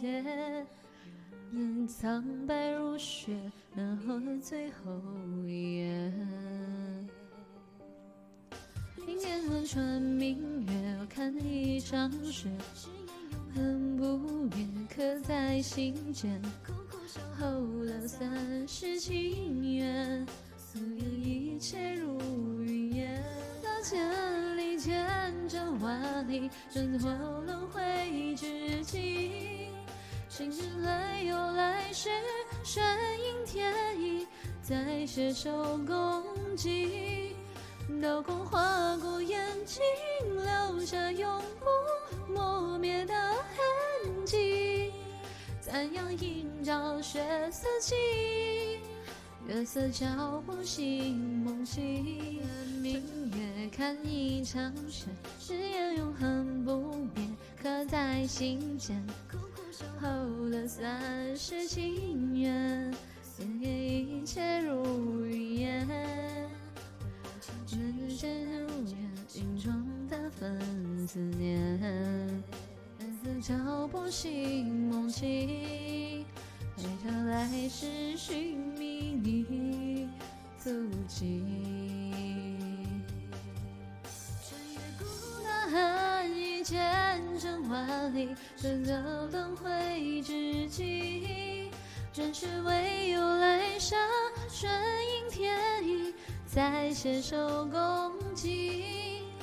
别，眼苍白如雪，然后最后一页。明天横穿明月，我看一场雪，很不变，刻在心间。后了三世情缘，所有一切如云烟。到千里千针万里，身后轮回之来又来时，顺应天意，再携手共济。刀光划过眼睛，留下永不磨灭的痕迹。残阳映照血色起？月色照不醒梦境。明月看一场雪，誓言永恒不变，刻在心间。后了三世情缘，愿一切如云烟。人间如愿，云中的粉思念。月色照不醒梦境，陪着来世寻觅你足迹。万里，选择轮回之际。转世唯有来生，顺应天意，再携手共济。